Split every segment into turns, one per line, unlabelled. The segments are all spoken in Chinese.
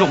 怎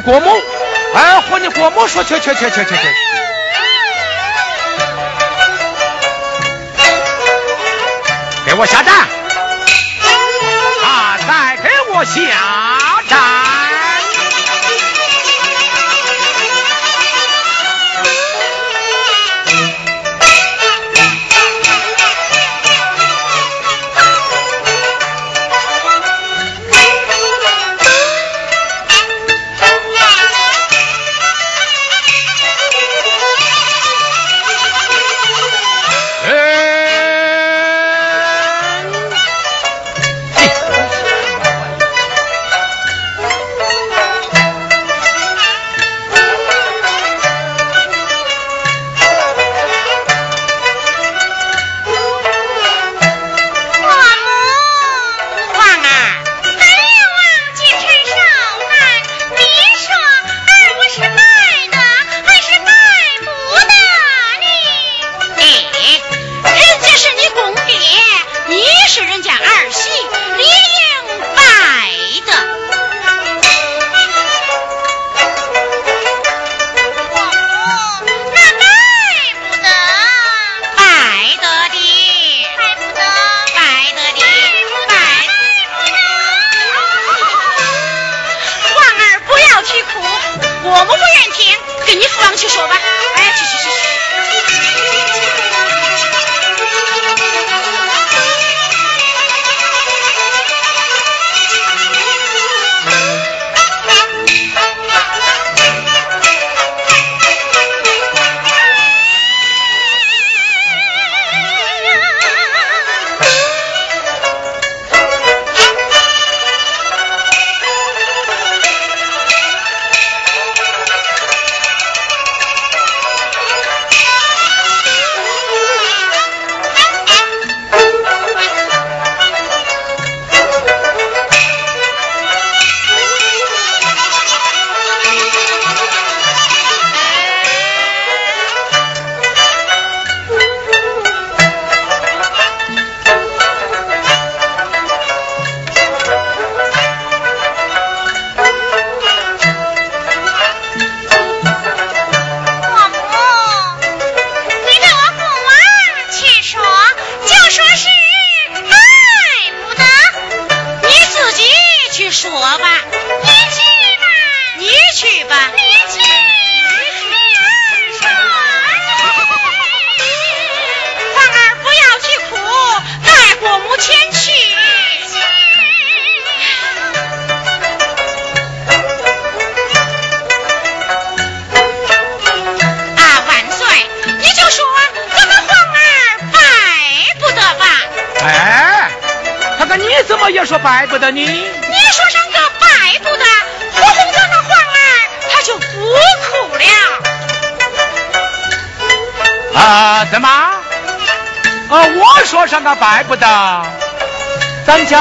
郭某，
哎，和你郭某说，去去去去去去。给我下蛋。啊，再给我下。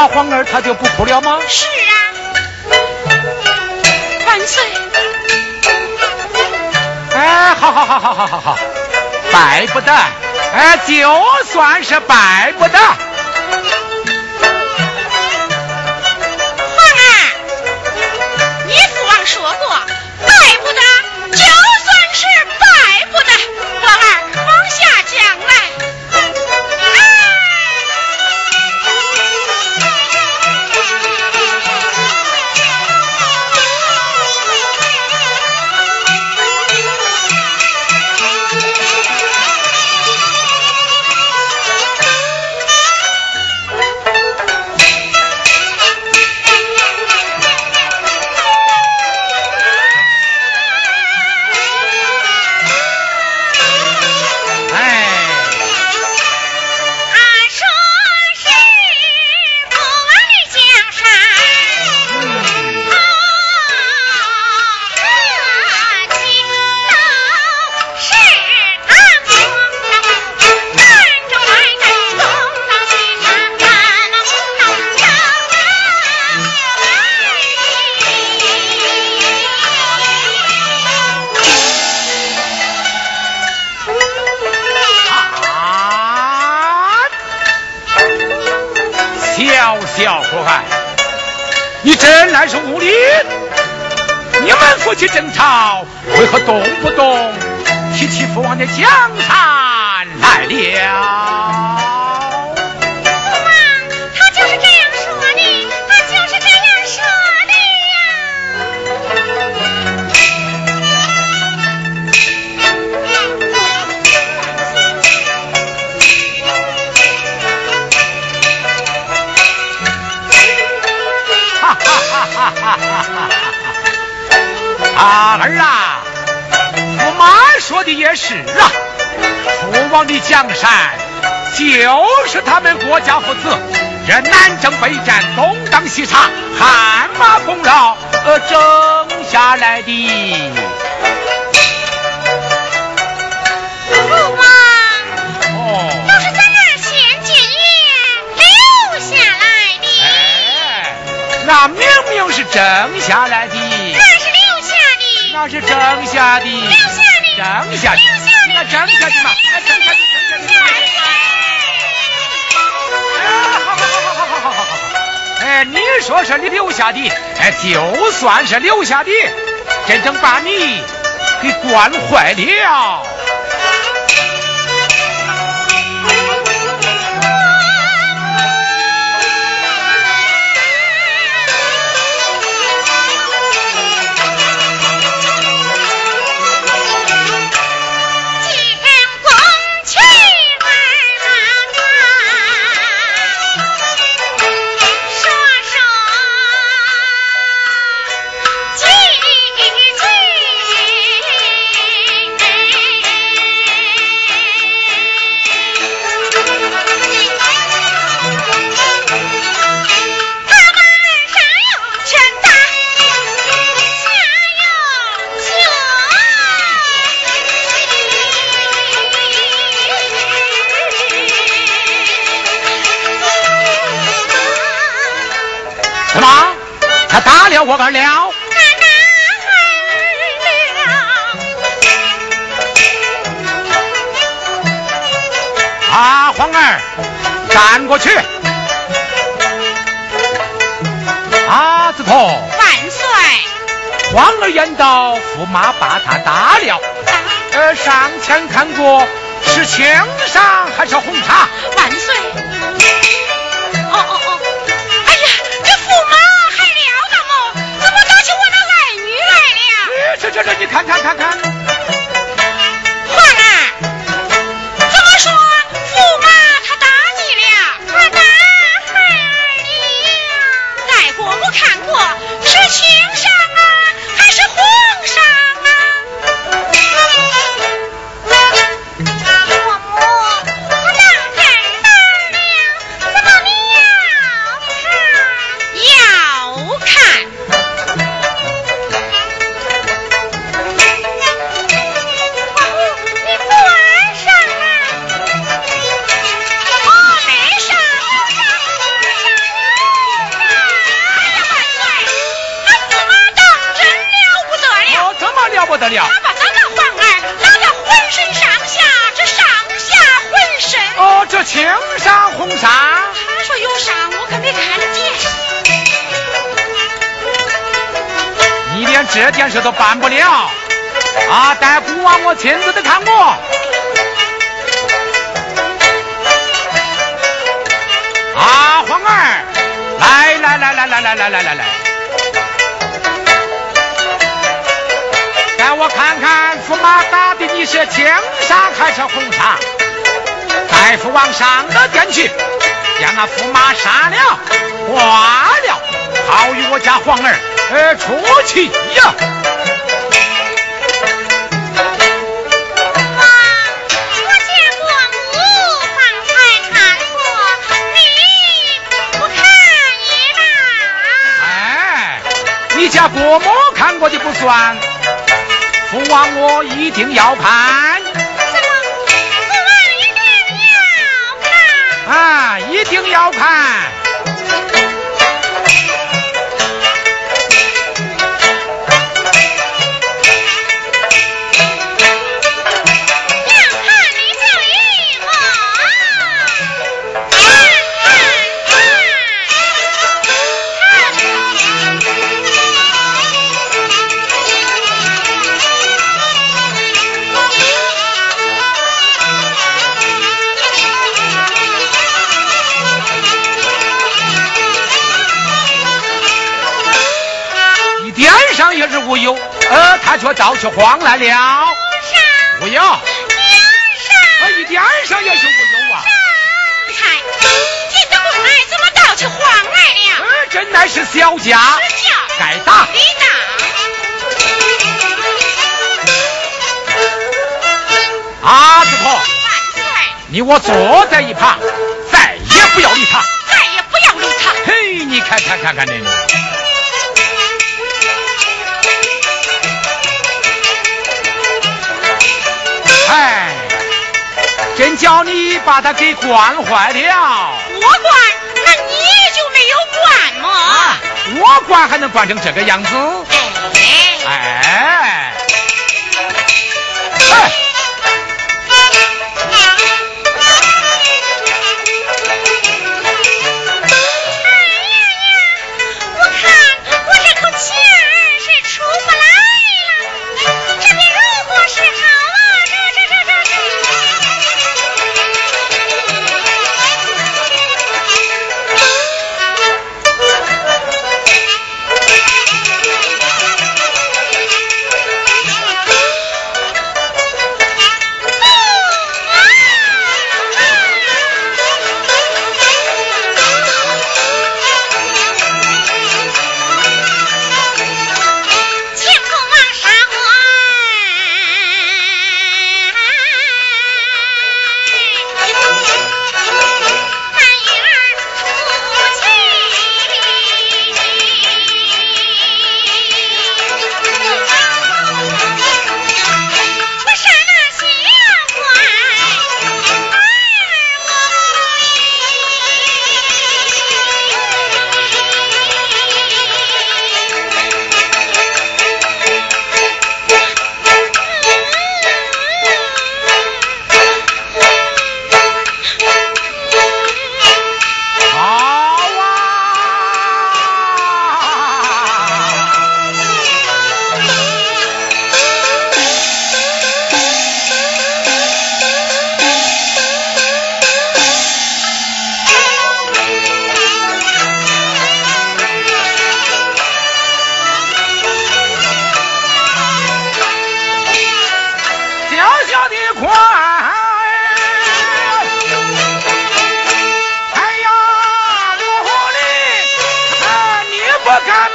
皇儿他就不哭了
吗？
是啊，万岁！
哎，好好好好好好好，拜不得，哎，就算是拜不得。
留下来的，
那是
留下的，
那是挣下的，
留下的，
挣下的，
留下的，
挣下的嘛，留下的，留下的。好好好好好好好好好。哎，你说是你留下的，哎，就算是留下的，真正把你给惯坏了。
青纱红纱，他说有
纱，我可没看
见。
你连这件事都办不了啊！待孤王我亲自的看过。啊，皇儿，来来来来来来来来来来，带我看看驸马打的你是青纱还是红纱？带父往上的殿去，将那驸马杀了、挂了，好与我家皇儿。呃，出气呀！
妈，我见过母方才看过，你不看也罢。
哎，你家伯母看过的不算，父王我一定要看。啊，一定要看。他却倒去慌来了。无忧，
上，
一点上也是无忧啊。
才，你的公儿怎么倒起慌来了？
呃，真乃是小家，该打，
你
打。阿子婆，你我坐在一旁，再也不要理他，
再也不要理他。
嘿，你看看看看你。哎，真叫你把他给惯坏了。
我惯，那你就没有惯吗？
我惯还能惯成这个样子？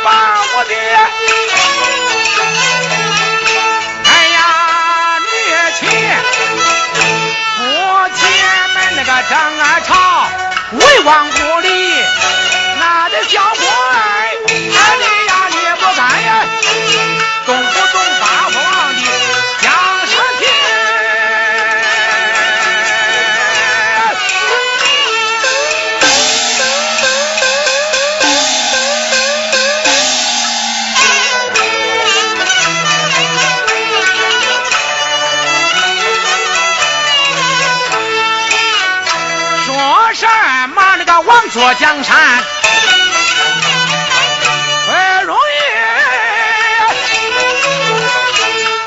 把
我的哎呀，女亲，我前面那个张安朝为王不理，那的小官，哎呀你不干呀，动不说江山不容易，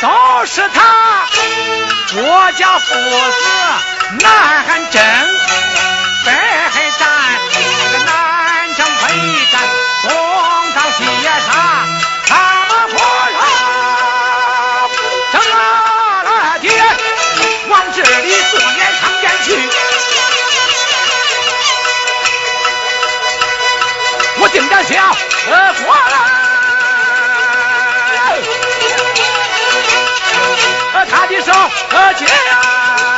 都是他我家父子南汉征北战，南征北战，东张西杀，我定着想，呃，过来，呃，他的手，呃，接呀。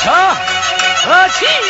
想我越生气！